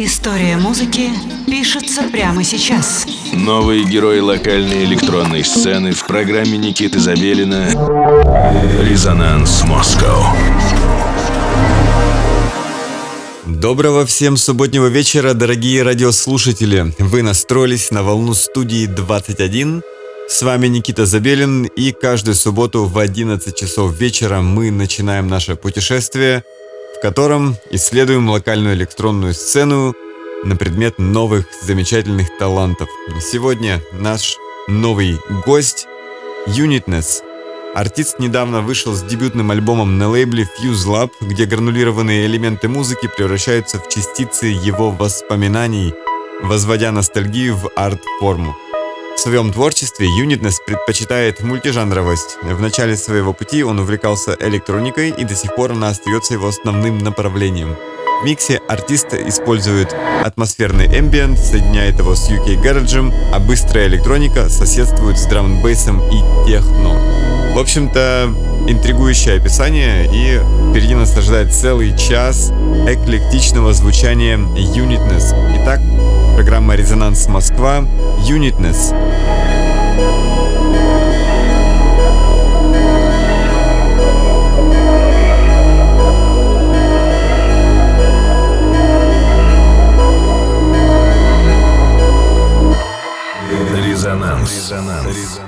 История музыки пишется прямо сейчас. Новые герои локальной электронной сцены в программе Никиты Забелина «Резонанс Москва». Доброго всем субботнего вечера, дорогие радиослушатели. Вы настроились на волну студии 21. С вами Никита Забелин, и каждую субботу в 11 часов вечера мы начинаем наше путешествие – в котором исследуем локальную электронную сцену на предмет новых замечательных талантов. Сегодня наш новый гость Unitness. Артист недавно вышел с дебютным альбомом на лейбле Fuse Lab, где гранулированные элементы музыки превращаются в частицы его воспоминаний, возводя ностальгию в арт-форму. В своем творчестве Unitness предпочитает мультижанровость. В начале своего пути он увлекался электроникой и до сих пор она остается его основным направлением. В миксе артист использует атмосферный эмбиент, соединяет его с UK гараджем, а быстрая электроника соседствует с драм и техно. В общем-то, интригующее описание, и впереди нас ожидает целый час эклектичного звучания Unitness. Итак, программа «Резонанс Москва» Unitness. Резонанс. Резонанс.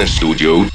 На Studio